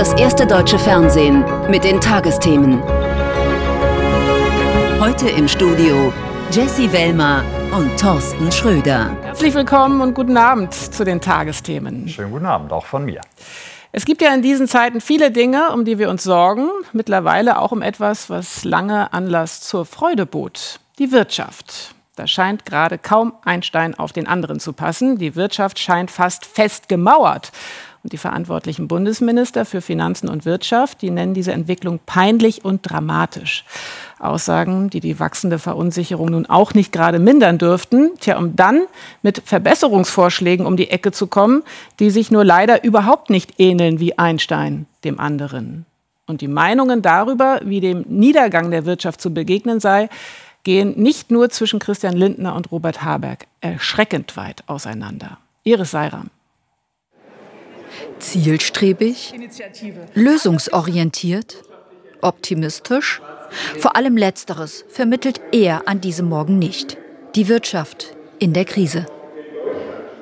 das erste deutsche Fernsehen mit den Tagesthemen. Heute im Studio Jesse Wellmer und Thorsten Schröder. Herzlich willkommen und guten Abend zu den Tagesthemen. Schönen guten Abend auch von mir. Es gibt ja in diesen Zeiten viele Dinge, um die wir uns sorgen. Mittlerweile auch um etwas, was lange Anlass zur Freude bot. Die Wirtschaft. Da scheint gerade kaum ein Stein auf den anderen zu passen. Die Wirtschaft scheint fast fest gemauert. Und die verantwortlichen Bundesminister für Finanzen und Wirtschaft, die nennen diese Entwicklung peinlich und dramatisch. Aussagen, die die wachsende Verunsicherung nun auch nicht gerade mindern dürften. Tja, um dann mit Verbesserungsvorschlägen um die Ecke zu kommen, die sich nur leider überhaupt nicht ähneln wie Einstein dem anderen. Und die Meinungen darüber, wie dem Niedergang der Wirtschaft zu begegnen sei, gehen nicht nur zwischen Christian Lindner und Robert Habeck erschreckend weit auseinander. Iris Seiram. Zielstrebig, lösungsorientiert, optimistisch. Vor allem letzteres vermittelt er an diesem Morgen nicht. Die Wirtschaft in der Krise.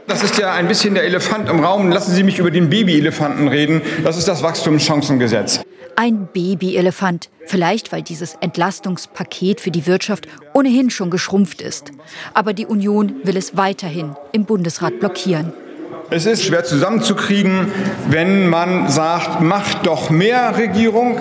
Das ist ja ein bisschen der Elefant im Raum. Lassen Sie mich über den Babyelefanten reden. Das ist das Wachstumschancengesetz. Ein Babyelefant, vielleicht weil dieses Entlastungspaket für die Wirtschaft ohnehin schon geschrumpft ist. Aber die Union will es weiterhin im Bundesrat blockieren. Es ist schwer zusammenzukriegen, wenn man sagt, macht doch mehr Regierung,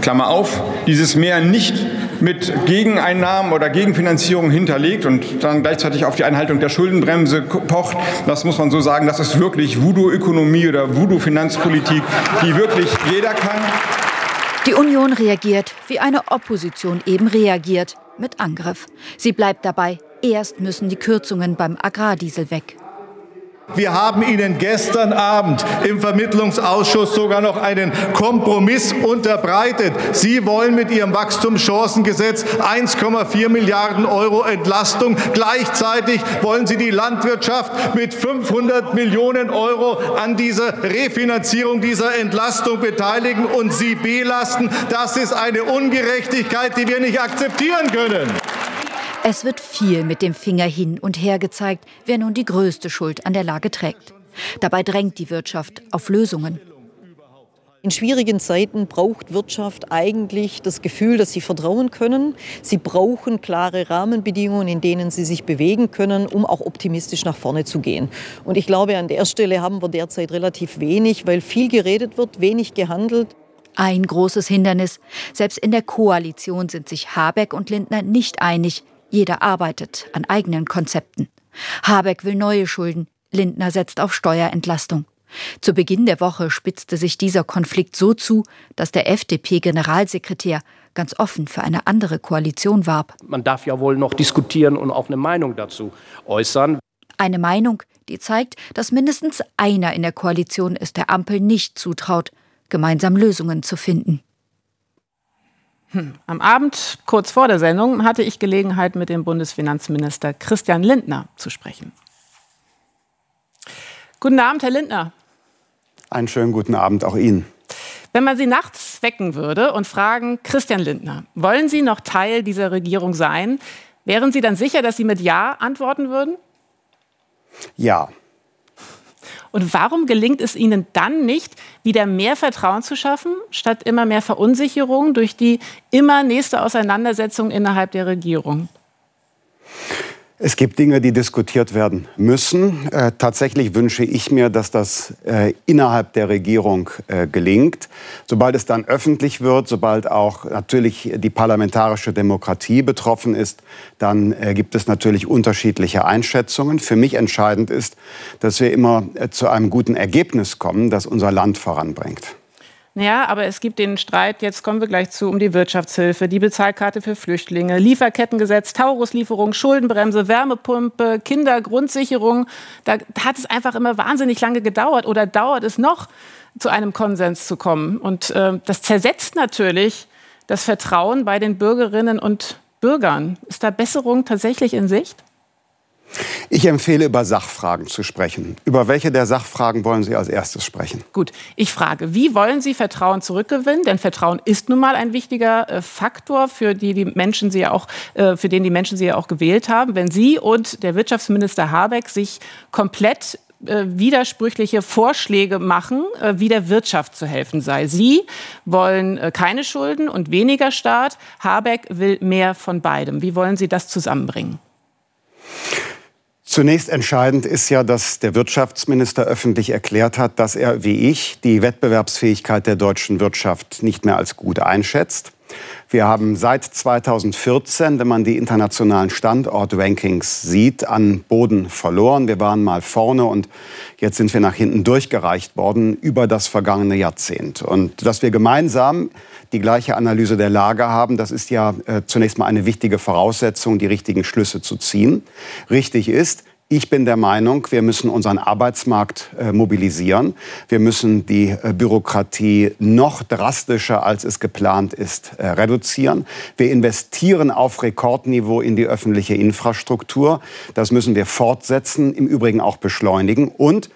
Klammer auf, dieses mehr nicht mit Gegeneinnahmen oder Gegenfinanzierung hinterlegt und dann gleichzeitig auf die Einhaltung der Schuldenbremse pocht. Das muss man so sagen, das ist wirklich Voodoo-Ökonomie oder Voodoo-Finanzpolitik, die wirklich jeder kann. Die Union reagiert, wie eine Opposition eben reagiert, mit Angriff. Sie bleibt dabei, erst müssen die Kürzungen beim Agrardiesel weg. Wir haben Ihnen gestern Abend im Vermittlungsausschuss sogar noch einen Kompromiss unterbreitet. Sie wollen mit Ihrem Wachstumschancengesetz 1,4 Milliarden Euro Entlastung. Gleichzeitig wollen Sie die Landwirtschaft mit 500 Millionen Euro an dieser Refinanzierung dieser Entlastung beteiligen und sie belasten. Das ist eine Ungerechtigkeit, die wir nicht akzeptieren können. Es wird viel mit dem Finger hin und her gezeigt, wer nun die größte Schuld an der Lage trägt. Dabei drängt die Wirtschaft auf Lösungen. In schwierigen Zeiten braucht Wirtschaft eigentlich das Gefühl, dass sie vertrauen können. Sie brauchen klare Rahmenbedingungen, in denen sie sich bewegen können, um auch optimistisch nach vorne zu gehen. Und ich glaube, an der Stelle haben wir derzeit relativ wenig, weil viel geredet wird, wenig gehandelt. Ein großes Hindernis. Selbst in der Koalition sind sich Habeck und Lindner nicht einig, jeder arbeitet an eigenen Konzepten. Habeck will neue Schulden, Lindner setzt auf Steuerentlastung. Zu Beginn der Woche spitzte sich dieser Konflikt so zu, dass der FDP-Generalsekretär ganz offen für eine andere Koalition warb. Man darf ja wohl noch diskutieren und auch eine Meinung dazu äußern. Eine Meinung, die zeigt, dass mindestens einer in der Koalition es der Ampel nicht zutraut, gemeinsam Lösungen zu finden. Hm. Am Abend, kurz vor der Sendung, hatte ich Gelegenheit, mit dem Bundesfinanzminister Christian Lindner zu sprechen. Guten Abend, Herr Lindner. Einen schönen guten Abend auch Ihnen. Wenn man Sie nachts wecken würde und fragen, Christian Lindner, wollen Sie noch Teil dieser Regierung sein, wären Sie dann sicher, dass Sie mit Ja antworten würden? Ja. Und warum gelingt es Ihnen dann nicht, wieder mehr Vertrauen zu schaffen, statt immer mehr Verunsicherung durch die immer nächste Auseinandersetzung innerhalb der Regierung? Es gibt Dinge, die diskutiert werden müssen. Äh, tatsächlich wünsche ich mir, dass das äh, innerhalb der Regierung äh, gelingt. Sobald es dann öffentlich wird, sobald auch natürlich die parlamentarische Demokratie betroffen ist, dann äh, gibt es natürlich unterschiedliche Einschätzungen. Für mich entscheidend ist, dass wir immer äh, zu einem guten Ergebnis kommen, das unser Land voranbringt. Ja, aber es gibt den Streit, jetzt kommen wir gleich zu, um die Wirtschaftshilfe, die Bezahlkarte für Flüchtlinge, Lieferkettengesetz, Tauruslieferung, Schuldenbremse, Wärmepumpe, Kindergrundsicherung. Da hat es einfach immer wahnsinnig lange gedauert oder dauert es noch, zu einem Konsens zu kommen. Und äh, das zersetzt natürlich das Vertrauen bei den Bürgerinnen und Bürgern. Ist da Besserung tatsächlich in Sicht? Ich empfehle, über Sachfragen zu sprechen. Über welche der Sachfragen wollen Sie als erstes sprechen? Gut, ich frage, wie wollen Sie Vertrauen zurückgewinnen? Denn Vertrauen ist nun mal ein wichtiger äh, Faktor, für, die die Menschen Sie ja auch, äh, für den die Menschen Sie ja auch gewählt haben. Wenn Sie und der Wirtschaftsminister Habeck sich komplett äh, widersprüchliche Vorschläge machen, wie der Wirtschaft zu helfen sei. Sie wollen keine Schulden und weniger Staat. Habeck will mehr von beidem. Wie wollen Sie das zusammenbringen? Zunächst entscheidend ist ja, dass der Wirtschaftsminister öffentlich erklärt hat, dass er, wie ich, die Wettbewerbsfähigkeit der deutschen Wirtschaft nicht mehr als gut einschätzt. Wir haben seit 2014, wenn man die internationalen Standortrankings sieht, an Boden verloren. Wir waren mal vorne und jetzt sind wir nach hinten durchgereicht worden über das vergangene Jahrzehnt. Und dass wir gemeinsam die gleiche Analyse der Lage haben, das ist ja äh, zunächst mal eine wichtige Voraussetzung, die richtigen Schlüsse zu ziehen. Richtig ist, ich bin der Meinung, wir müssen unseren Arbeitsmarkt äh, mobilisieren. Wir müssen die äh, Bürokratie noch drastischer, als es geplant ist, äh, reduzieren. Wir investieren auf Rekordniveau in die öffentliche Infrastruktur. Das müssen wir fortsetzen, im Übrigen auch beschleunigen. Und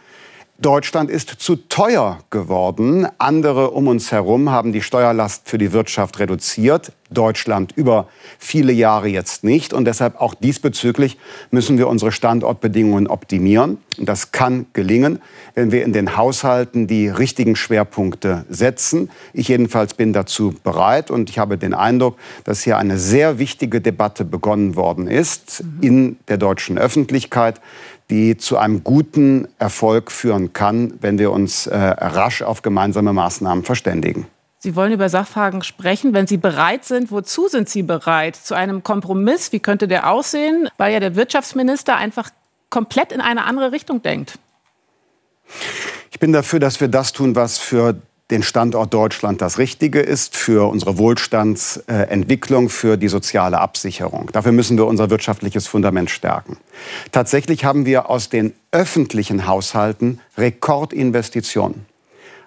Deutschland ist zu teuer geworden. Andere um uns herum haben die Steuerlast für die Wirtschaft reduziert. Deutschland über viele Jahre jetzt nicht. Und deshalb auch diesbezüglich müssen wir unsere Standortbedingungen optimieren. Und das kann gelingen, wenn wir in den Haushalten die richtigen Schwerpunkte setzen. Ich jedenfalls bin dazu bereit und ich habe den Eindruck, dass hier eine sehr wichtige Debatte begonnen worden ist in der deutschen Öffentlichkeit die zu einem guten Erfolg führen kann, wenn wir uns äh, rasch auf gemeinsame Maßnahmen verständigen. Sie wollen über Sachfragen sprechen. Wenn Sie bereit sind, wozu sind Sie bereit? Zu einem Kompromiss? Wie könnte der aussehen? Weil ja der Wirtschaftsminister einfach komplett in eine andere Richtung denkt. Ich bin dafür, dass wir das tun, was für den Standort Deutschland das Richtige ist für unsere Wohlstandsentwicklung, für die soziale Absicherung. Dafür müssen wir unser wirtschaftliches Fundament stärken. Tatsächlich haben wir aus den öffentlichen Haushalten Rekordinvestitionen.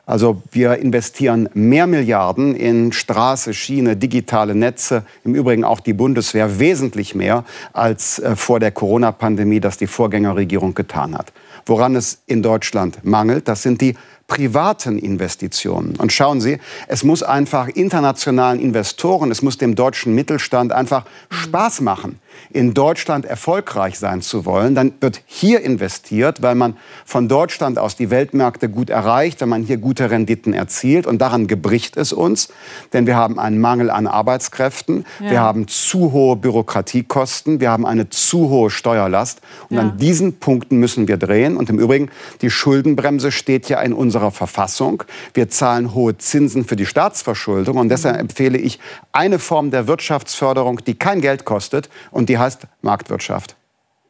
Also wir investieren mehr Milliarden in Straße, Schiene, digitale Netze, im Übrigen auch die Bundeswehr, wesentlich mehr als äh, vor der Corona-Pandemie, das die Vorgängerregierung getan hat. Woran es in Deutschland mangelt, das sind die privaten Investitionen. Und schauen Sie, es muss einfach internationalen Investoren, es muss dem deutschen Mittelstand einfach Spaß machen in Deutschland erfolgreich sein zu wollen, dann wird hier investiert, weil man von Deutschland aus die Weltmärkte gut erreicht, wenn man hier gute Renditen erzielt. Und daran gebricht es uns, denn wir haben einen Mangel an Arbeitskräften, ja. wir haben zu hohe Bürokratiekosten, wir haben eine zu hohe Steuerlast. Und ja. an diesen Punkten müssen wir drehen. Und im Übrigen, die Schuldenbremse steht ja in unserer Verfassung. Wir zahlen hohe Zinsen für die Staatsverschuldung. Und deshalb empfehle ich eine Form der Wirtschaftsförderung, die kein Geld kostet und die heißt Marktwirtschaft.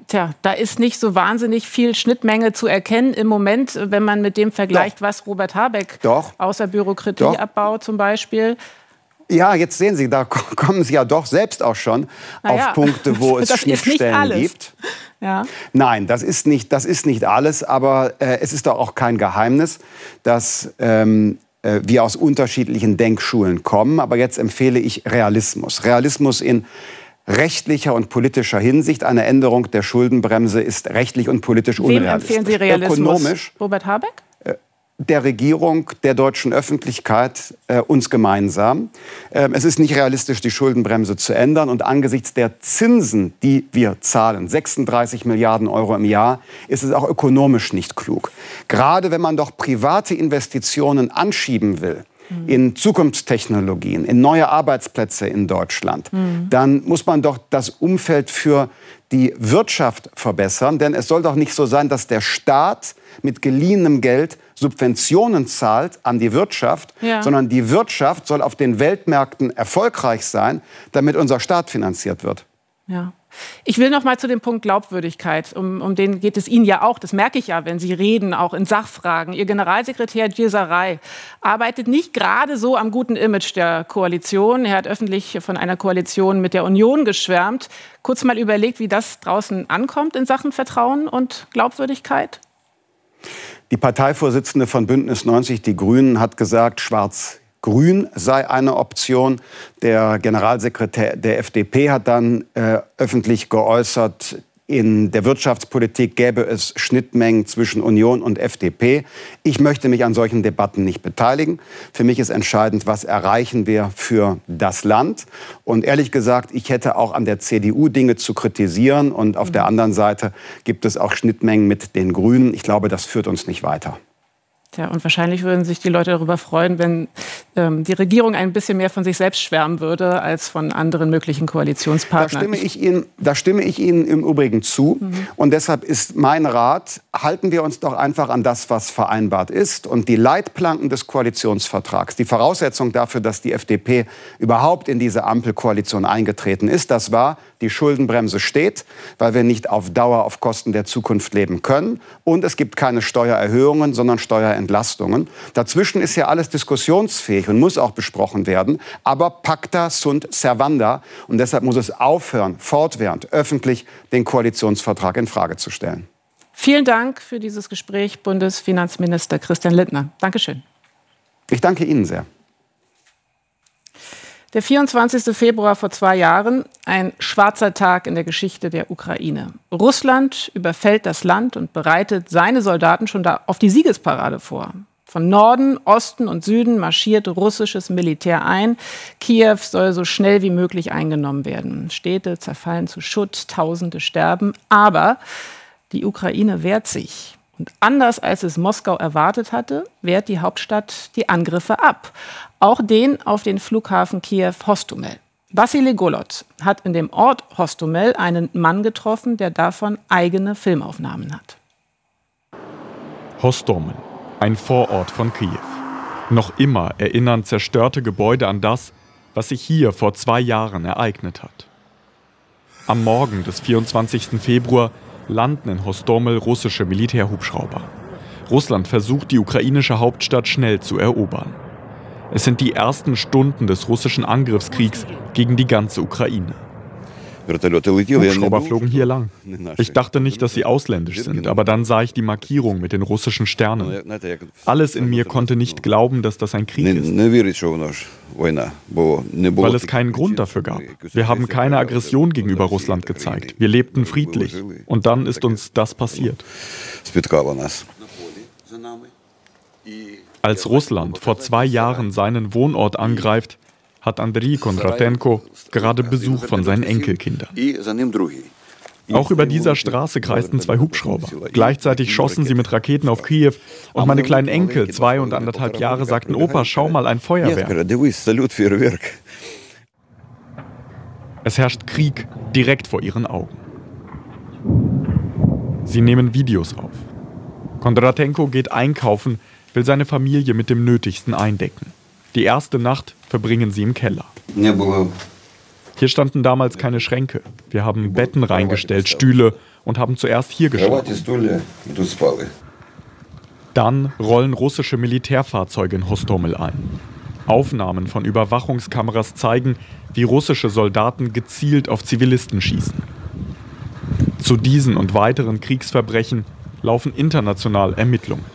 Tja, da ist nicht so wahnsinnig viel Schnittmenge zu erkennen im Moment, wenn man mit dem vergleicht, Doch. was Robert Habeck Doch. außer Bürokratieabbau zum Beispiel. Ja, jetzt sehen Sie, da kommen Sie ja doch selbst auch schon naja, auf Punkte, wo es Schnittstellen gibt. Ja. Nein, das ist nicht, das ist nicht alles, aber äh, es ist doch auch kein Geheimnis, dass ähm, äh, wir aus unterschiedlichen Denkschulen kommen. Aber jetzt empfehle ich Realismus. Realismus in rechtlicher und politischer Hinsicht. Eine Änderung der Schuldenbremse ist rechtlich und politisch unrealistisch. Wem empfehlen Sie Realismus? Ökonomisch. Robert Habeck? Äh, der Regierung, der deutschen Öffentlichkeit, äh, uns gemeinsam. Ähm, es ist nicht realistisch, die Schuldenbremse zu ändern. Und angesichts der Zinsen, die wir zahlen, 36 Milliarden Euro im Jahr, ist es auch ökonomisch nicht klug. Gerade wenn man doch private Investitionen anschieben will, in Zukunftstechnologien, in neue Arbeitsplätze in Deutschland, mhm. dann muss man doch das Umfeld für die Wirtschaft verbessern. Denn es soll doch nicht so sein, dass der Staat mit geliehenem Geld Subventionen zahlt an die Wirtschaft, ja. sondern die Wirtschaft soll auf den Weltmärkten erfolgreich sein, damit unser Staat finanziert wird. Ja. Ich will noch mal zu dem Punkt Glaubwürdigkeit. Um, um, den geht es Ihnen ja auch. Das merke ich ja, wenn Sie reden, auch in Sachfragen. Ihr Generalsekretär Gieserei arbeitet nicht gerade so am guten Image der Koalition. Er hat öffentlich von einer Koalition mit der Union geschwärmt. Kurz mal überlegt, wie das draußen ankommt in Sachen Vertrauen und Glaubwürdigkeit? Die Parteivorsitzende von Bündnis 90, die Grünen, hat gesagt, schwarz Grün sei eine Option. Der Generalsekretär der FDP hat dann äh, öffentlich geäußert, In der Wirtschaftspolitik gäbe es Schnittmengen zwischen Union und FDP. Ich möchte mich an solchen Debatten nicht beteiligen. Für mich ist entscheidend, was erreichen wir für das Land. Und ehrlich gesagt, ich hätte auch an der CDU Dinge zu kritisieren. Und auf der anderen Seite gibt es auch Schnittmengen mit den Grünen. Ich glaube, das führt uns nicht weiter. Ja, und wahrscheinlich würden sich die Leute darüber freuen, wenn ähm, die Regierung ein bisschen mehr von sich selbst schwärmen würde als von anderen möglichen Koalitionspartnern. Da stimme ich Ihnen, da stimme ich Ihnen im Übrigen zu. Mhm. Und deshalb ist mein Rat, halten wir uns doch einfach an das, was vereinbart ist. Und die Leitplanken des Koalitionsvertrags, die Voraussetzung dafür, dass die FDP überhaupt in diese Ampelkoalition eingetreten ist, das war, die Schuldenbremse steht, weil wir nicht auf Dauer auf Kosten der Zukunft leben können. Und es gibt keine Steuererhöhungen, sondern Steuerentlastungen. Dazwischen ist ja alles diskussionsfähig und muss auch besprochen werden. Aber pacta sunt servanda. Und deshalb muss es aufhören, fortwährend öffentlich den Koalitionsvertrag in Frage zu stellen. Vielen Dank für dieses Gespräch, Bundesfinanzminister Christian Lindner. Dankeschön. Ich danke Ihnen sehr. Der 24. Februar vor zwei Jahren, ein schwarzer Tag in der Geschichte der Ukraine. Russland überfällt das Land und bereitet seine Soldaten schon da auf die Siegesparade vor. Von Norden, Osten und Süden marschiert russisches Militär ein. Kiew soll so schnell wie möglich eingenommen werden. Städte zerfallen zu Schutt, Tausende sterben. Aber die Ukraine wehrt sich. Und anders als es Moskau erwartet hatte, wehrt die Hauptstadt die Angriffe ab. Auch den auf den Flughafen Kiew Hostomel. Vassili Golot hat in dem Ort Hostomel einen Mann getroffen, der davon eigene Filmaufnahmen hat. Hostomel, ein Vorort von Kiew. Noch immer erinnern zerstörte Gebäude an das, was sich hier vor zwei Jahren ereignet hat. Am Morgen des 24. Februar landen in Hostomel russische Militärhubschrauber. Russland versucht, die ukrainische Hauptstadt schnell zu erobern. Es sind die ersten Stunden des russischen Angriffskriegs gegen die ganze Ukraine. Hubschrauber flogen hier lang. Ich dachte nicht, dass sie ausländisch sind, aber dann sah ich die Markierung mit den russischen Sternen. Alles in mir konnte nicht glauben, dass das ein Krieg ist. Weil es keinen Grund dafür gab. Wir haben keine Aggression gegenüber Russland gezeigt. Wir lebten friedlich. Und dann ist uns das passiert. Als Russland vor zwei Jahren seinen Wohnort angreift, hat Andriy Kondratenko gerade Besuch von seinen Enkelkindern. Auch über dieser Straße kreisten zwei Hubschrauber. Gleichzeitig schossen sie mit Raketen auf Kiew und meine kleinen Enkel, zwei und anderthalb Jahre, sagten, Opa, schau mal, ein Feuerwerk. Es herrscht Krieg direkt vor ihren Augen. Sie nehmen Videos auf. Kondratenko geht einkaufen, will seine Familie mit dem Nötigsten eindecken. Die erste Nacht verbringen sie im Keller. Hier standen damals keine Schränke. Wir haben Betten reingestellt, Stühle und haben zuerst hier geschlafen. Dann rollen russische Militärfahrzeuge in Hostomel ein. Aufnahmen von Überwachungskameras zeigen, wie russische Soldaten gezielt auf Zivilisten schießen. Zu diesen und weiteren Kriegsverbrechen laufen international Ermittlungen.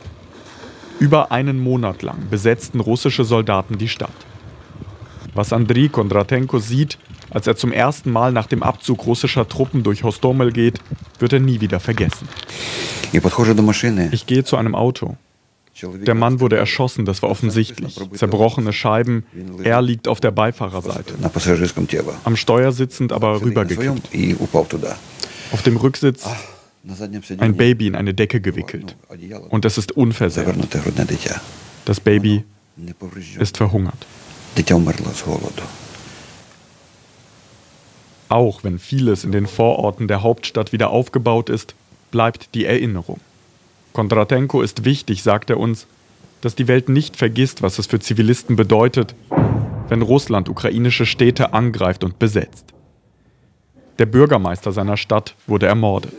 Über einen Monat lang besetzten russische Soldaten die Stadt. Was Andriy Kondratenko sieht, als er zum ersten Mal nach dem Abzug russischer Truppen durch Hostomel geht, wird er nie wieder vergessen. Ich gehe zu einem Auto. Der Mann wurde erschossen, das war offensichtlich. Zerbrochene Scheiben, er liegt auf der Beifahrerseite. Am Steuer sitzend, aber rübergekippt. Auf dem Rücksitz ein Baby in eine Decke gewickelt. Und es ist unversehrt. Das Baby ist verhungert. Auch wenn vieles in den Vororten der Hauptstadt wieder aufgebaut ist, bleibt die Erinnerung. Kondratenko ist wichtig, sagt er uns, dass die Welt nicht vergisst, was es für Zivilisten bedeutet, wenn Russland ukrainische Städte angreift und besetzt. Der Bürgermeister seiner Stadt wurde ermordet.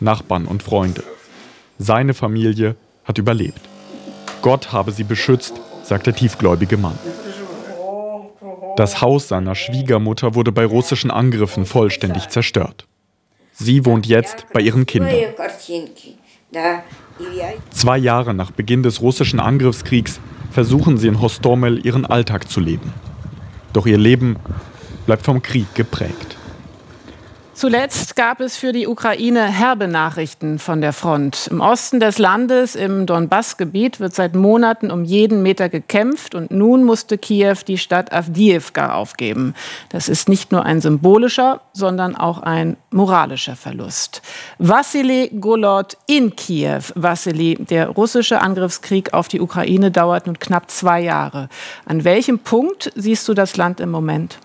Nachbarn und Freunde. Seine Familie hat überlebt. Gott habe sie beschützt, sagt der tiefgläubige Mann. Das Haus seiner Schwiegermutter wurde bei russischen Angriffen vollständig zerstört. Sie wohnt jetzt bei ihren Kindern. Zwei Jahre nach Beginn des russischen Angriffskriegs versuchen sie in Hostomel ihren Alltag zu leben. Doch ihr Leben bleibt vom Krieg geprägt. Zuletzt gab es für die Ukraine herbe Nachrichten von der Front. Im Osten des Landes, im Donbass-Gebiet, wird seit Monaten um jeden Meter gekämpft und nun musste Kiew die Stadt Avdiivka aufgeben. Das ist nicht nur ein symbolischer, sondern auch ein moralischer Verlust. Wassili Golod in Kiew. Wassili, der russische Angriffskrieg auf die Ukraine dauert nun knapp zwei Jahre. An welchem Punkt siehst du das Land im Moment?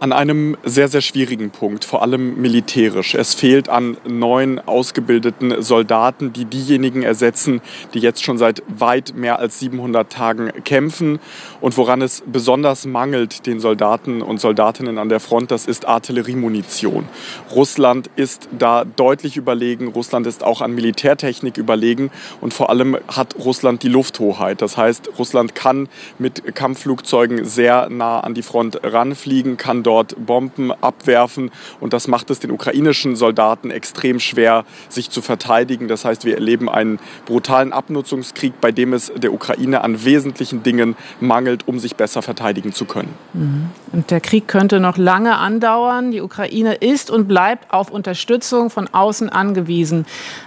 An einem sehr, sehr schwierigen Punkt, vor allem militärisch. Es fehlt an neuen ausgebildeten Soldaten, die diejenigen ersetzen, die jetzt schon seit weit mehr als 700 Tagen kämpfen. Und woran es besonders mangelt den Soldaten und Soldatinnen an der Front, das ist Artilleriemunition. Russland ist da deutlich überlegen. Russland ist auch an Militärtechnik überlegen. Und vor allem hat Russland die Lufthoheit. Das heißt, Russland kann mit Kampfflugzeugen sehr nah an die Front ranfliegen, kann dort Bomben abwerfen. Und das macht es den ukrainischen Soldaten extrem schwer, sich zu verteidigen. Das heißt, wir erleben einen brutalen Abnutzungskrieg, bei dem es der Ukraine an wesentlichen Dingen mangelt, um sich besser verteidigen zu können. Mhm. Und der Krieg könnte noch lange andauern. Die Ukraine ist und bleibt auf Unterstützung von außen angewiesen.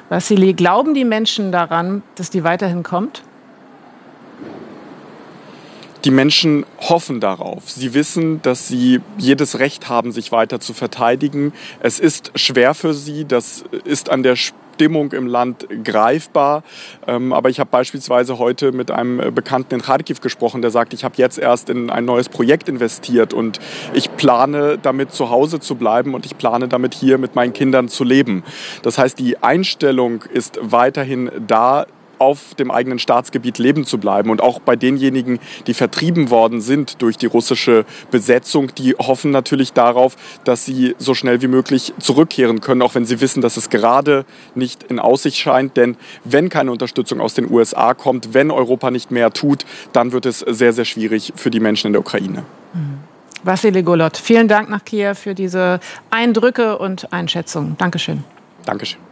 Vassili, glauben die Menschen daran, dass die weiterhin kommt? Die Menschen hoffen darauf. Sie wissen, dass sie jedes Recht haben, sich weiter zu verteidigen. Es ist schwer für sie. Das ist an der Stimmung im Land greifbar. Ähm, aber ich habe beispielsweise heute mit einem Bekannten in Kharkiv gesprochen, der sagt, ich habe jetzt erst in ein neues Projekt investiert und ich plane damit zu Hause zu bleiben und ich plane damit hier mit meinen Kindern zu leben. Das heißt, die Einstellung ist weiterhin da, auf dem eigenen Staatsgebiet leben zu bleiben. Und auch bei denjenigen, die vertrieben worden sind durch die russische Besetzung, die hoffen natürlich darauf, dass sie so schnell wie möglich zurückkehren können, auch wenn sie wissen, dass es gerade nicht in Aussicht scheint. Denn wenn keine Unterstützung aus den USA kommt, wenn Europa nicht mehr tut, dann wird es sehr, sehr schwierig für die Menschen in der Ukraine. Mhm. Vassili Golot, vielen Dank nach Kiew für diese Eindrücke und Einschätzungen. Dankeschön. Dankeschön.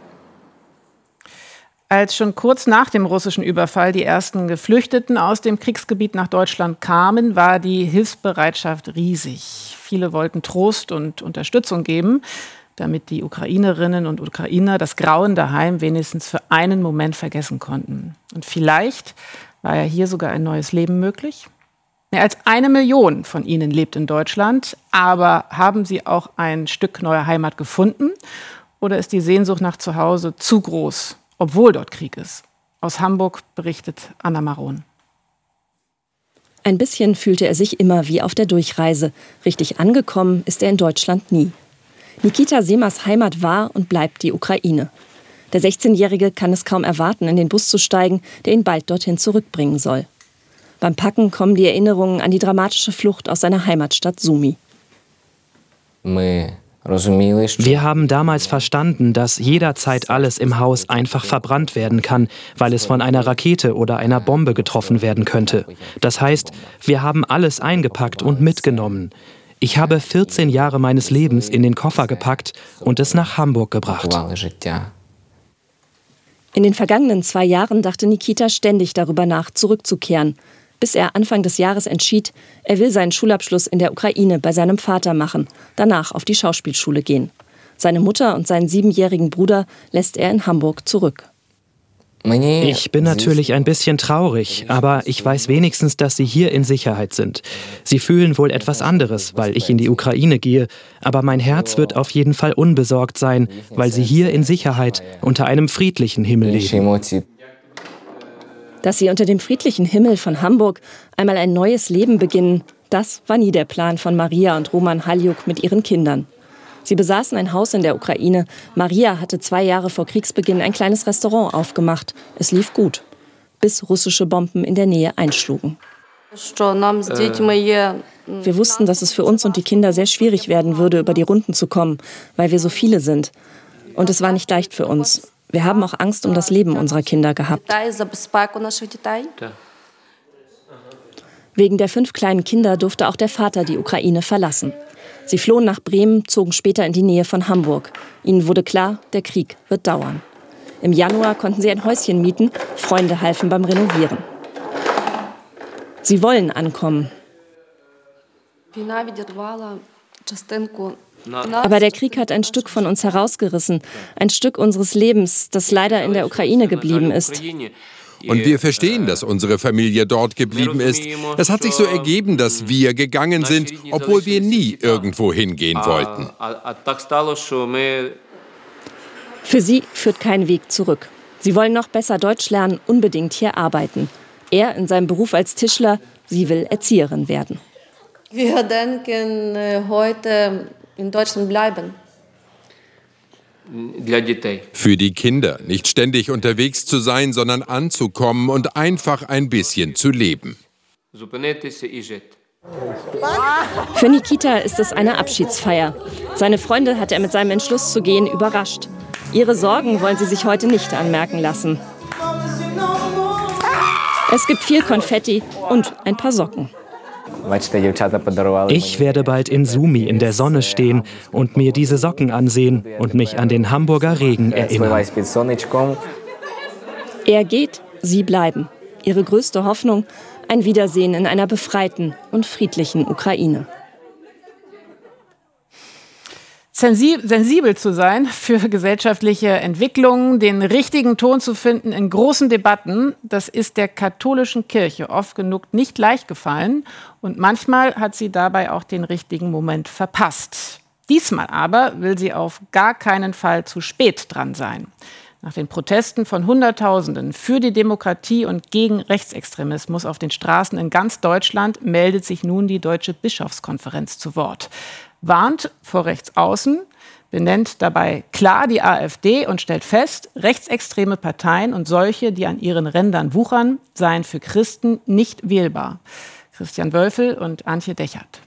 Als schon kurz nach dem russischen Überfall die ersten Geflüchteten aus dem Kriegsgebiet nach Deutschland kamen, war die Hilfsbereitschaft riesig. Viele wollten Trost und Unterstützung geben, damit die Ukrainerinnen und Ukrainer das Grauen daheim wenigstens für einen Moment vergessen konnten. Und vielleicht war ja hier sogar ein neues Leben möglich. Mehr als eine Million von ihnen lebt in Deutschland, aber haben sie auch ein Stück neuer Heimat gefunden? Oder ist die Sehnsucht nach Zuhause zu groß obwohl dort Krieg ist. Aus Hamburg berichtet Anna Maron. Ein bisschen fühlte er sich immer wie auf der Durchreise. Richtig angekommen ist er in Deutschland nie. Nikita Semas Heimat war und bleibt die Ukraine. Der 16-Jährige kann es kaum erwarten, in den Bus zu steigen, der ihn bald dorthin zurückbringen soll. Beim Packen kommen die Erinnerungen an die dramatische Flucht aus seiner Heimatstadt Sumi. Wir haben damals verstanden, dass jederzeit alles im Haus einfach verbrannt werden kann, weil es von einer Rakete oder einer Bombe getroffen werden könnte. Das heißt, wir haben alles eingepackt und mitgenommen. Ich habe 14 Jahre meines Lebens in den Koffer gepackt und es nach Hamburg gebracht. In den vergangenen zwei Jahren dachte Nikita ständig darüber nach, zurückzukehren bis er Anfang des Jahres entschied, er will seinen Schulabschluss in der Ukraine bei seinem Vater machen, danach auf die Schauspielschule gehen. Seine Mutter und seinen siebenjährigen Bruder lässt er in Hamburg zurück. Ich bin natürlich ein bisschen traurig, aber ich weiß wenigstens, dass Sie hier in Sicherheit sind. Sie fühlen wohl etwas anderes, weil ich in die Ukraine gehe, aber mein Herz wird auf jeden Fall unbesorgt sein, weil Sie hier in Sicherheit unter einem friedlichen Himmel leben dass sie unter dem friedlichen Himmel von Hamburg einmal ein neues Leben beginnen, das war nie der Plan von Maria und Roman Haljuk mit ihren Kindern. Sie besaßen ein Haus in der Ukraine. Maria hatte zwei Jahre vor Kriegsbeginn ein kleines Restaurant aufgemacht. Es lief gut, bis russische Bomben in der Nähe einschlugen. Wir wussten, dass es für uns und die Kinder sehr schwierig werden würde, über die Runden zu kommen, weil wir so viele sind. Und es war nicht leicht für uns. Wir haben auch Angst um das Leben unserer Kinder gehabt. Wegen der fünf kleinen Kinder durfte auch der Vater die Ukraine verlassen. Sie flohen nach Bremen, zogen später in die Nähe von Hamburg. Ihnen wurde klar, der Krieg wird dauern. Im Januar konnten sie ein Häuschen mieten, Freunde halfen beim Renovieren. Sie wollen ankommen. Aber der Krieg hat ein Stück von uns herausgerissen, ein Stück unseres Lebens, das leider in der Ukraine geblieben ist. Und wir verstehen, dass unsere Familie dort geblieben ist. Es hat sich so ergeben, dass wir gegangen sind, obwohl wir nie irgendwo hingehen wollten. Für sie führt kein Weg zurück. Sie wollen noch besser Deutsch lernen, unbedingt hier arbeiten. Er in seinem Beruf als Tischler, sie will Erzieherin werden. Wir denken äh, heute in Deutschland bleiben. Für die Kinder, nicht ständig unterwegs zu sein, sondern anzukommen und einfach ein bisschen zu leben. Für Nikita ist es eine Abschiedsfeier. Seine Freunde hat er mit seinem Entschluss zu gehen überrascht. Ihre Sorgen wollen sie sich heute nicht anmerken lassen. Es gibt viel Konfetti und ein paar Socken. Ich werde bald in Sumi in der Sonne stehen und mir diese Socken ansehen und mich an den Hamburger Regen erinnern. Er geht, sie bleiben. Ihre größte Hoffnung, ein Wiedersehen in einer befreiten und friedlichen Ukraine. Sensibel zu sein für gesellschaftliche Entwicklungen, den richtigen Ton zu finden in großen Debatten, das ist der katholischen Kirche oft genug nicht leicht gefallen und manchmal hat sie dabei auch den richtigen Moment verpasst. Diesmal aber will sie auf gar keinen Fall zu spät dran sein. Nach den Protesten von Hunderttausenden für die Demokratie und gegen Rechtsextremismus auf den Straßen in ganz Deutschland meldet sich nun die Deutsche Bischofskonferenz zu Wort warnt vor Rechtsaußen, benennt dabei klar die AfD und stellt fest, rechtsextreme Parteien und solche, die an ihren Rändern wuchern, seien für Christen nicht wählbar. Christian Wölfel und Antje Dechert.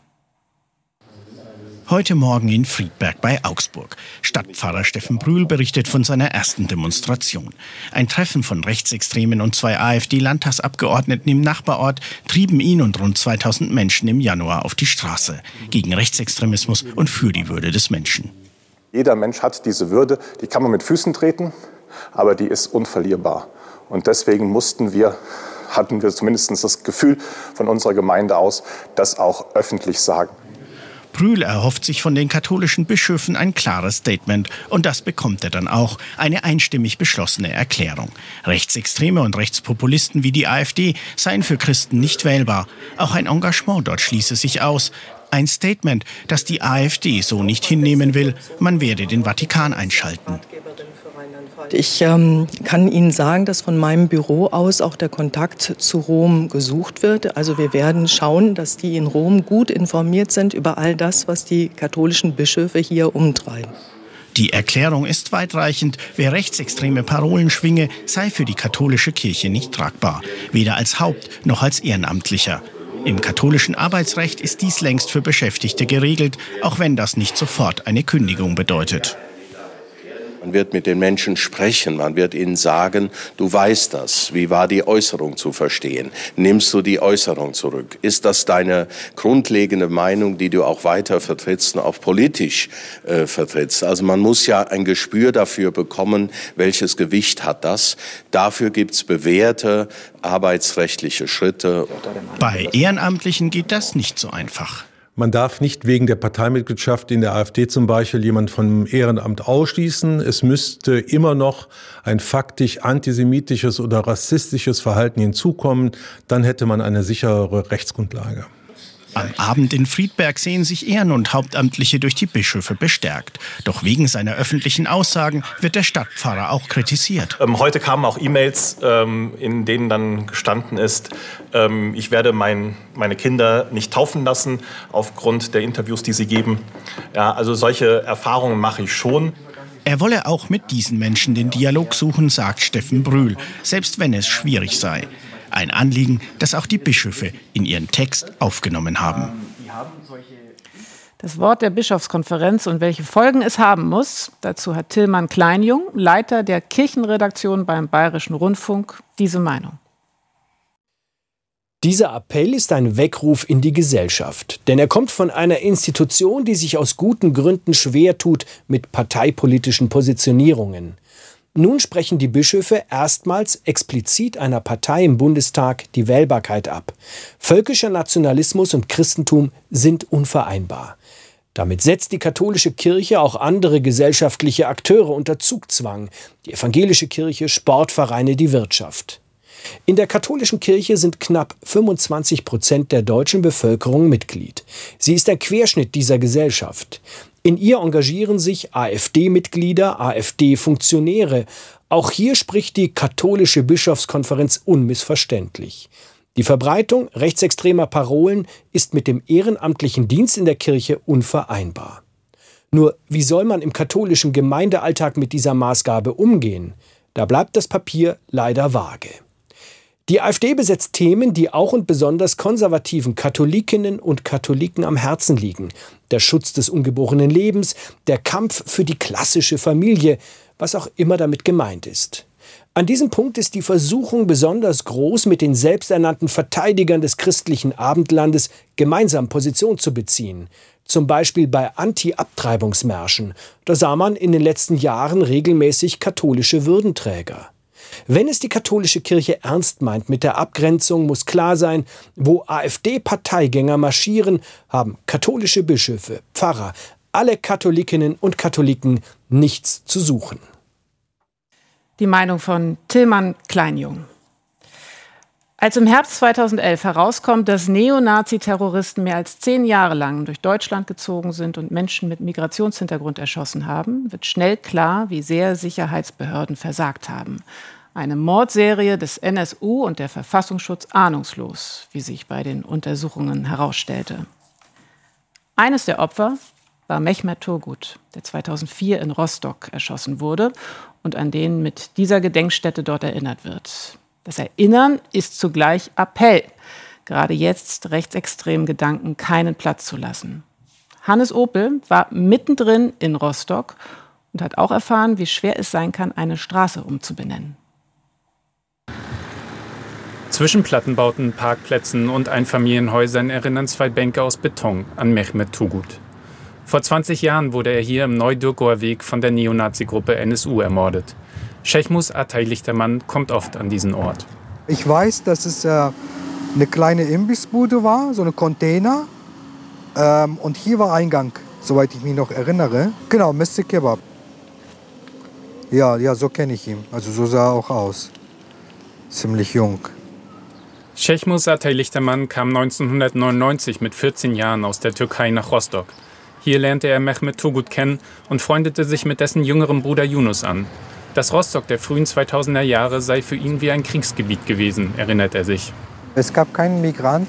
Heute Morgen in Friedberg bei Augsburg. Stadtpfarrer Steffen Brühl berichtet von seiner ersten Demonstration. Ein Treffen von Rechtsextremen und zwei AfD-Landtagsabgeordneten im Nachbarort trieben ihn und rund 2000 Menschen im Januar auf die Straße. Gegen Rechtsextremismus und für die Würde des Menschen. Jeder Mensch hat diese Würde, die kann man mit Füßen treten, aber die ist unverlierbar. Und deswegen mussten wir hatten wir zumindest das Gefühl von unserer Gemeinde aus, das auch öffentlich sagen. Brühl erhofft sich von den katholischen Bischöfen ein klares Statement und das bekommt er dann auch, eine einstimmig beschlossene Erklärung. Rechtsextreme und Rechtspopulisten wie die AfD seien für Christen nicht wählbar. Auch ein Engagement dort schließe sich aus. Ein Statement, das die AfD so nicht hinnehmen will, man werde den Vatikan einschalten. Ich ähm, kann Ihnen sagen, dass von meinem Büro aus auch der Kontakt zu Rom gesucht wird. Also wir werden schauen, dass die in Rom gut informiert sind über all das, was die katholischen Bischöfe hier umtreiben. Die Erklärung ist weitreichend. Wer rechtsextreme Parolen schwinge, sei für die katholische Kirche nicht tragbar. Weder als Haupt- noch als Ehrenamtlicher. Im katholischen Arbeitsrecht ist dies längst für Beschäftigte geregelt, auch wenn das nicht sofort eine Kündigung bedeutet. Man wird mit den Menschen sprechen, man wird ihnen sagen, du weißt das, wie war die Äußerung zu verstehen? Nimmst du die Äußerung zurück? Ist das deine grundlegende Meinung, die du auch weiter vertrittst und auch politisch äh, vertrittst? Also man muss ja ein Gespür dafür bekommen, welches Gewicht hat das. Dafür gibt's bewährte arbeitsrechtliche Schritte. Bei Ehrenamtlichen geht das nicht so einfach. Man darf nicht wegen der Parteimitgliedschaft in der AfD zum Beispiel jemand vom Ehrenamt ausschließen. Es müsste immer noch ein faktisch antisemitisches oder rassistisches Verhalten hinzukommen. Dann hätte man eine sichere Rechtsgrundlage. Am Abend in Friedberg sehen sich Ehren- und Hauptamtliche durch die Bischöfe bestärkt. Doch wegen seiner öffentlichen Aussagen wird der Stadtpfarrer auch kritisiert. Ähm, heute kamen auch E-Mails, ähm, in denen dann gestanden ist, ähm, ich werde mein, meine Kinder nicht taufen lassen aufgrund der Interviews, die sie geben. Ja, also solche Erfahrungen mache ich schon. Er wolle auch mit diesen Menschen den Dialog suchen, sagt Steffen Brühl, selbst wenn es schwierig sei. Ein Anliegen, das auch die Bischöfe in ihren Text aufgenommen haben. Das Wort der Bischofskonferenz und welche Folgen es haben muss, dazu hat Tillmann Kleinjung, Leiter der Kirchenredaktion beim Bayerischen Rundfunk, diese Meinung. Dieser Appell ist ein Weckruf in die Gesellschaft, denn er kommt von einer Institution, die sich aus guten Gründen schwer tut mit parteipolitischen Positionierungen. Nun sprechen die Bischöfe erstmals explizit einer Partei im Bundestag die Wählbarkeit ab. Völkischer Nationalismus und Christentum sind unvereinbar. Damit setzt die katholische Kirche auch andere gesellschaftliche Akteure unter Zugzwang, die evangelische Kirche, Sportvereine, die Wirtschaft. In der katholischen Kirche sind knapp 25 Prozent der deutschen Bevölkerung Mitglied. Sie ist der Querschnitt dieser Gesellschaft. In ihr engagieren sich AfD-Mitglieder, AfD-Funktionäre. Auch hier spricht die katholische Bischofskonferenz unmissverständlich. Die Verbreitung rechtsextremer Parolen ist mit dem ehrenamtlichen Dienst in der Kirche unvereinbar. Nur wie soll man im katholischen Gemeindealltag mit dieser Maßgabe umgehen? Da bleibt das Papier leider vage. Die AfD besetzt Themen, die auch und besonders konservativen Katholikinnen und Katholiken am Herzen liegen. Der Schutz des ungeborenen Lebens, der Kampf für die klassische Familie, was auch immer damit gemeint ist. An diesem Punkt ist die Versuchung besonders groß, mit den selbsternannten Verteidigern des christlichen Abendlandes gemeinsam Position zu beziehen. Zum Beispiel bei Anti-Abtreibungsmärschen. Da sah man in den letzten Jahren regelmäßig katholische Würdenträger. Wenn es die katholische Kirche ernst meint mit der Abgrenzung, muss klar sein, wo AfD-Parteigänger marschieren, haben katholische Bischöfe, Pfarrer, alle Katholikinnen und Katholiken nichts zu suchen. Die Meinung von Tillmann Kleinjung. Als im Herbst 2011 herauskommt, dass Neonazi-Terroristen mehr als zehn Jahre lang durch Deutschland gezogen sind und Menschen mit Migrationshintergrund erschossen haben, wird schnell klar, wie sehr Sicherheitsbehörden versagt haben. Eine Mordserie des NSU und der Verfassungsschutz ahnungslos, wie sich bei den Untersuchungen herausstellte. Eines der Opfer war Mehmet Turgut, der 2004 in Rostock erschossen wurde und an den mit dieser Gedenkstätte dort erinnert wird. Das Erinnern ist zugleich Appell, gerade jetzt rechtsextremen Gedanken keinen Platz zu lassen. Hannes Opel war mittendrin in Rostock und hat auch erfahren, wie schwer es sein kann, eine Straße umzubenennen. Zwischen Plattenbauten, Parkplätzen und Einfamilienhäusern erinnern zwei Bänke aus Beton an Mehmet Tugut. Vor 20 Jahren wurde er hier im Neudürkower Weg von der Neonazi-Gruppe NSU ermordet. Schechmus Atay Lichtermann kommt oft an diesen Ort. Ich weiß, dass es äh, eine kleine Imbissbude war, so eine Container. Ähm, und hier war Eingang, soweit ich mich noch erinnere. Genau, Mr. Kebab. Ja, ja, so kenne ich ihn. Also so sah er auch aus. Ziemlich jung. Schechmus Atay Lichtermann kam 1999 mit 14 Jahren aus der Türkei nach Rostock. Hier lernte er Mehmet Turgut kennen und freundete sich mit dessen jüngerem Bruder Yunus an. Das Rostock der frühen 2000er Jahre sei für ihn wie ein Kriegsgebiet gewesen, erinnert er sich. Es gab keinen Migrant.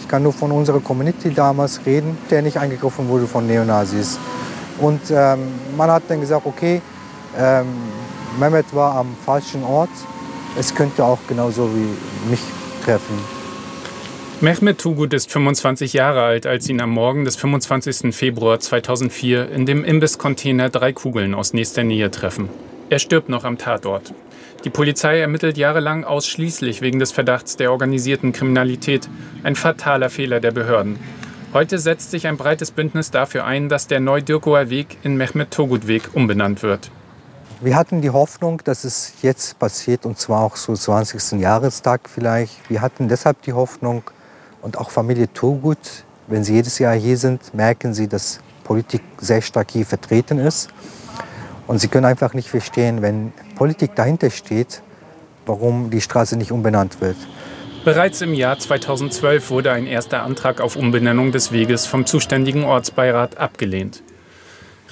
Ich kann nur von unserer Community damals reden, der nicht angegriffen wurde von Neonazis. Und ähm, man hat dann gesagt, okay, ähm, Mehmet war am falschen Ort. Es könnte auch genauso wie mich treffen. Mehmet Tugut ist 25 Jahre alt, als ihn am Morgen des 25. Februar 2004 in dem Imbisscontainer drei Kugeln aus nächster Nähe treffen. Er stirbt noch am Tatort. Die Polizei ermittelt jahrelang ausschließlich wegen des Verdachts der organisierten Kriminalität. Ein fataler Fehler der Behörden. Heute setzt sich ein breites Bündnis dafür ein, dass der Neu-Dürkower Weg in Mehmet Togut Weg umbenannt wird. Wir hatten die Hoffnung, dass es jetzt passiert und zwar auch so 20. Jahrestag vielleicht. Wir hatten deshalb die Hoffnung und auch Familie Turgut, wenn sie jedes Jahr hier sind, merken sie, dass Politik sehr stark hier vertreten ist. Und sie können einfach nicht verstehen, wenn Politik dahinter steht, warum die Straße nicht umbenannt wird. Bereits im Jahr 2012 wurde ein erster Antrag auf Umbenennung des Weges vom zuständigen Ortsbeirat abgelehnt.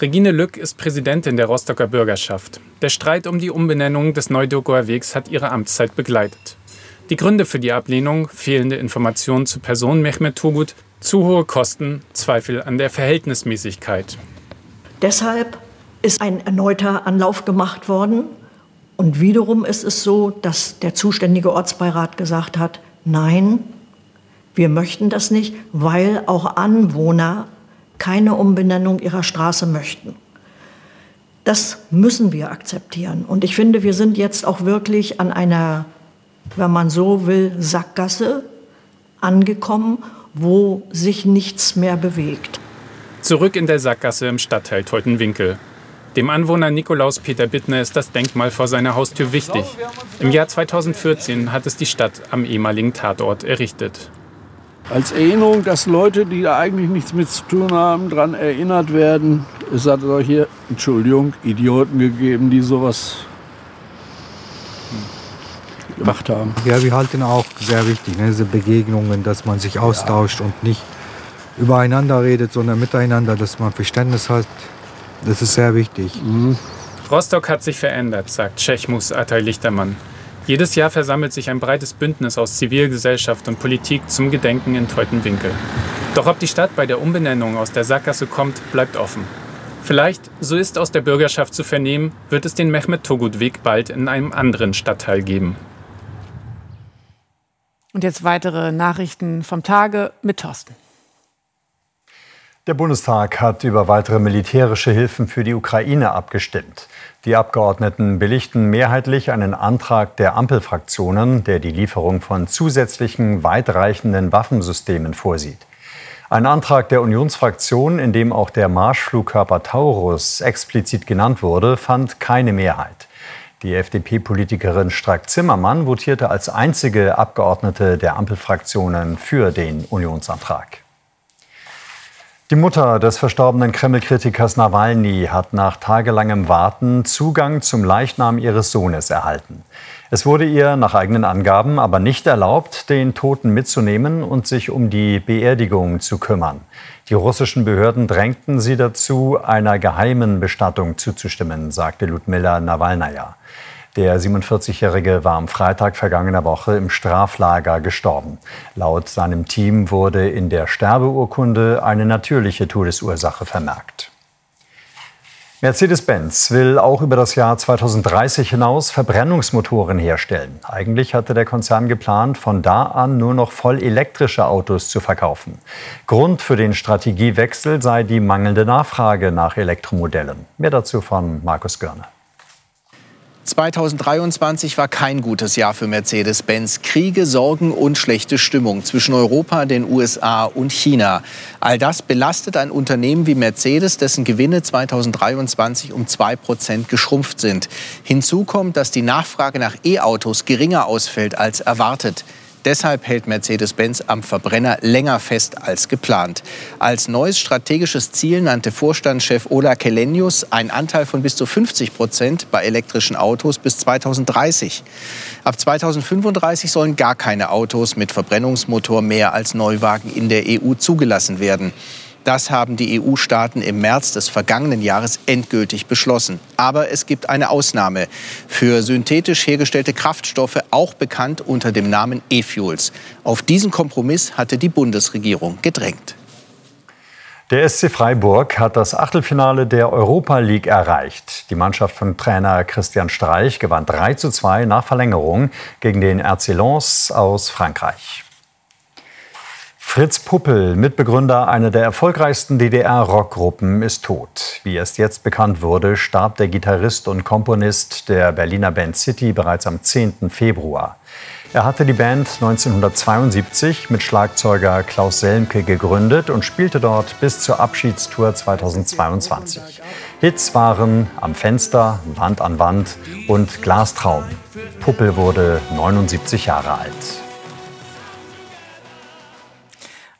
Regine Lück ist Präsidentin der Rostocker Bürgerschaft. Der Streit um die Umbenennung des Neudürkower Wegs hat ihre Amtszeit begleitet. Die Gründe für die Ablehnung, fehlende Informationen zur Person Mehmet Turgut, zu hohe Kosten, Zweifel an der Verhältnismäßigkeit. Deshalb ist ein erneuter Anlauf gemacht worden. Und wiederum ist es so, dass der zuständige Ortsbeirat gesagt hat, nein, wir möchten das nicht, weil auch Anwohner keine Umbenennung ihrer Straße möchten. Das müssen wir akzeptieren. Und ich finde, wir sind jetzt auch wirklich an einer, wenn man so will, Sackgasse angekommen, wo sich nichts mehr bewegt. Zurück in der Sackgasse im Stadtteil Teutenwinkel. Dem Anwohner Nikolaus Peter Bittner ist das Denkmal vor seiner Haustür wichtig. Im Jahr 2014 hat es die Stadt am ehemaligen Tatort errichtet. Als Erinnerung, dass Leute, die da eigentlich nichts mit zu tun haben, daran erinnert werden, es hat solche, Entschuldigung, Idioten gegeben, die sowas gemacht haben. Ja, wir halten auch sehr wichtig, ne, diese Begegnungen, dass man sich austauscht ja. und nicht übereinander redet, sondern miteinander, dass man Verständnis hat. Das ist sehr wichtig. Mhm. Rostock hat sich verändert, sagt Tschechmus Atay Lichtermann. Jedes Jahr versammelt sich ein breites Bündnis aus Zivilgesellschaft und Politik zum Gedenken in Teutenwinkel. Doch ob die Stadt bei der Umbenennung aus der Sackgasse kommt, bleibt offen. Vielleicht, so ist aus der Bürgerschaft zu vernehmen, wird es den Mehmet Togut-Weg bald in einem anderen Stadtteil geben. Und jetzt weitere Nachrichten vom Tage mit Thorsten. Der Bundestag hat über weitere militärische Hilfen für die Ukraine abgestimmt. Die Abgeordneten billigten mehrheitlich einen Antrag der Ampelfraktionen, der die Lieferung von zusätzlichen weitreichenden Waffensystemen vorsieht. Ein Antrag der Unionsfraktion, in dem auch der Marschflugkörper Taurus explizit genannt wurde, fand keine Mehrheit. Die FDP-Politikerin Strack-Zimmermann votierte als einzige Abgeordnete der Ampelfraktionen für den Unionsantrag. Die Mutter des verstorbenen Kreml-Kritikers Nawalny hat nach tagelangem Warten Zugang zum Leichnam ihres Sohnes erhalten. Es wurde ihr nach eigenen Angaben aber nicht erlaubt, den Toten mitzunehmen und sich um die Beerdigung zu kümmern. Die russischen Behörden drängten sie dazu, einer geheimen Bestattung zuzustimmen, sagte Ludmilla Nawalnaja. Der 47-Jährige war am Freitag vergangener Woche im Straflager gestorben. Laut seinem Team wurde in der Sterbeurkunde eine natürliche Todesursache vermerkt. Mercedes-Benz will auch über das Jahr 2030 hinaus Verbrennungsmotoren herstellen. Eigentlich hatte der Konzern geplant, von da an nur noch voll elektrische Autos zu verkaufen. Grund für den Strategiewechsel sei die mangelnde Nachfrage nach Elektromodellen. Mehr dazu von Markus Görner. 2023 war kein gutes Jahr für Mercedes-Benz. Kriege, Sorgen und schlechte Stimmung zwischen Europa, den USA und China. All das belastet ein Unternehmen wie Mercedes, dessen Gewinne 2023 um 2 Prozent geschrumpft sind. Hinzu kommt, dass die Nachfrage nach E-Autos geringer ausfällt als erwartet. Deshalb hält Mercedes-Benz am Verbrenner länger fest als geplant. Als neues strategisches Ziel nannte Vorstandschef Ola Kelenius einen Anteil von bis zu 50 Prozent bei elektrischen Autos bis 2030. Ab 2035 sollen gar keine Autos mit Verbrennungsmotor mehr als Neuwagen in der EU zugelassen werden. Das haben die EU-Staaten im März des vergangenen Jahres endgültig beschlossen. Aber es gibt eine Ausnahme für synthetisch hergestellte Kraftstoffe, auch bekannt unter dem Namen E-Fuels. Auf diesen Kompromiss hatte die Bundesregierung gedrängt. Der SC Freiburg hat das Achtelfinale der Europa League erreicht. Die Mannschaft von Trainer Christian Streich gewann 3 zu 2 nach Verlängerung gegen den RC Lens aus Frankreich. Fritz Puppel, Mitbegründer einer der erfolgreichsten DDR-Rockgruppen, ist tot. Wie erst jetzt bekannt wurde, starb der Gitarrist und Komponist der Berliner Band City bereits am 10. Februar. Er hatte die Band 1972 mit Schlagzeuger Klaus Selmke gegründet und spielte dort bis zur Abschiedstour 2022. Hits waren Am Fenster, Wand an Wand und Glastraum. Puppel wurde 79 Jahre alt.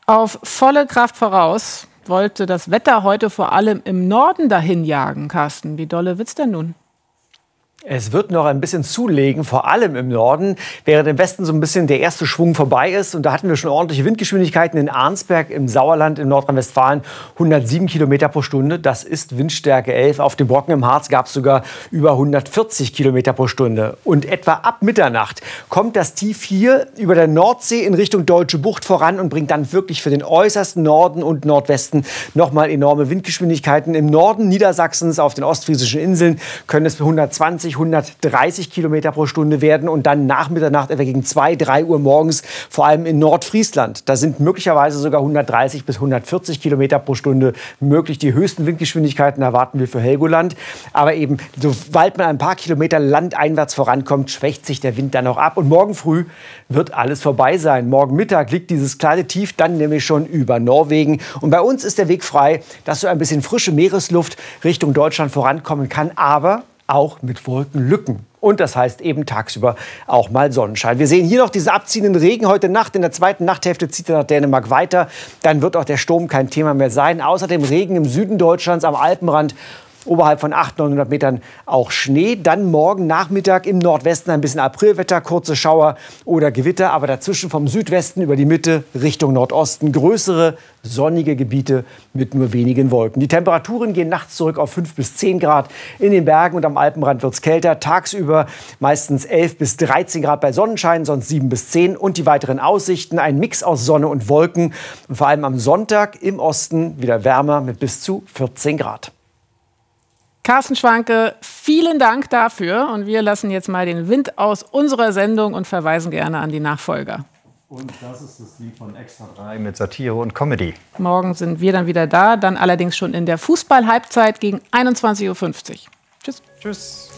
Auf volle Kraft voraus wollte das Wetter heute vor allem im Norden dahin jagen, Carsten. Wie dolle wird's denn nun? Es wird noch ein bisschen zulegen, vor allem im Norden, während im Westen so ein bisschen der erste Schwung vorbei ist. Und da hatten wir schon ordentliche Windgeschwindigkeiten in Arnsberg im Sauerland in Nordrhein-Westfalen. 107 Kilometer pro Stunde, das ist Windstärke 11. Auf dem Brocken im Harz gab es sogar über 140 Kilometer pro Stunde. Und etwa ab Mitternacht kommt das Tief hier über der Nordsee in Richtung Deutsche Bucht voran und bringt dann wirklich für den äußersten Norden und Nordwesten nochmal enorme Windgeschwindigkeiten. Im Norden Niedersachsens auf den ostfriesischen Inseln können es 120 120, 130 Kilometer pro Stunde werden und dann nach Mitternacht etwa gegen 2, 3 Uhr morgens, vor allem in Nordfriesland. Da sind möglicherweise sogar 130 bis 140 Kilometer pro Stunde möglich. Die höchsten Windgeschwindigkeiten erwarten wir für Helgoland. Aber eben, sobald man ein paar Kilometer landeinwärts vorankommt, schwächt sich der Wind dann auch ab. Und morgen früh wird alles vorbei sein. Morgen Mittag liegt dieses kleine Tief dann nämlich schon über Norwegen. Und bei uns ist der Weg frei, dass so ein bisschen frische Meeresluft Richtung Deutschland vorankommen kann. Aber auch mit Wolkenlücken. Und das heißt eben tagsüber auch mal Sonnenschein. Wir sehen hier noch diesen abziehenden Regen heute Nacht. In der zweiten Nachthälfte zieht er nach Dänemark weiter. Dann wird auch der Sturm kein Thema mehr sein. Außerdem Regen im Süden Deutschlands am Alpenrand oberhalb von 800, 900 Metern auch Schnee. Dann morgen Nachmittag im Nordwesten ein bisschen Aprilwetter, kurze Schauer oder Gewitter. Aber dazwischen vom Südwesten über die Mitte Richtung Nordosten größere sonnige Gebiete mit nur wenigen Wolken. Die Temperaturen gehen nachts zurück auf 5 bis 10 Grad. In den Bergen und am Alpenrand wird es kälter. Tagsüber meistens 11 bis 13 Grad bei Sonnenschein, sonst 7 bis 10. Und die weiteren Aussichten, ein Mix aus Sonne und Wolken. Und vor allem am Sonntag im Osten wieder wärmer mit bis zu 14 Grad. Carsten Schwanke, vielen Dank dafür. Und wir lassen jetzt mal den Wind aus unserer Sendung und verweisen gerne an die Nachfolger. Und das ist das Lied von Extra 3 mit Satire und Comedy. Morgen sind wir dann wieder da, dann allerdings schon in der Fußball-Halbzeit gegen 21.50 Uhr. Tschüss. Tschüss.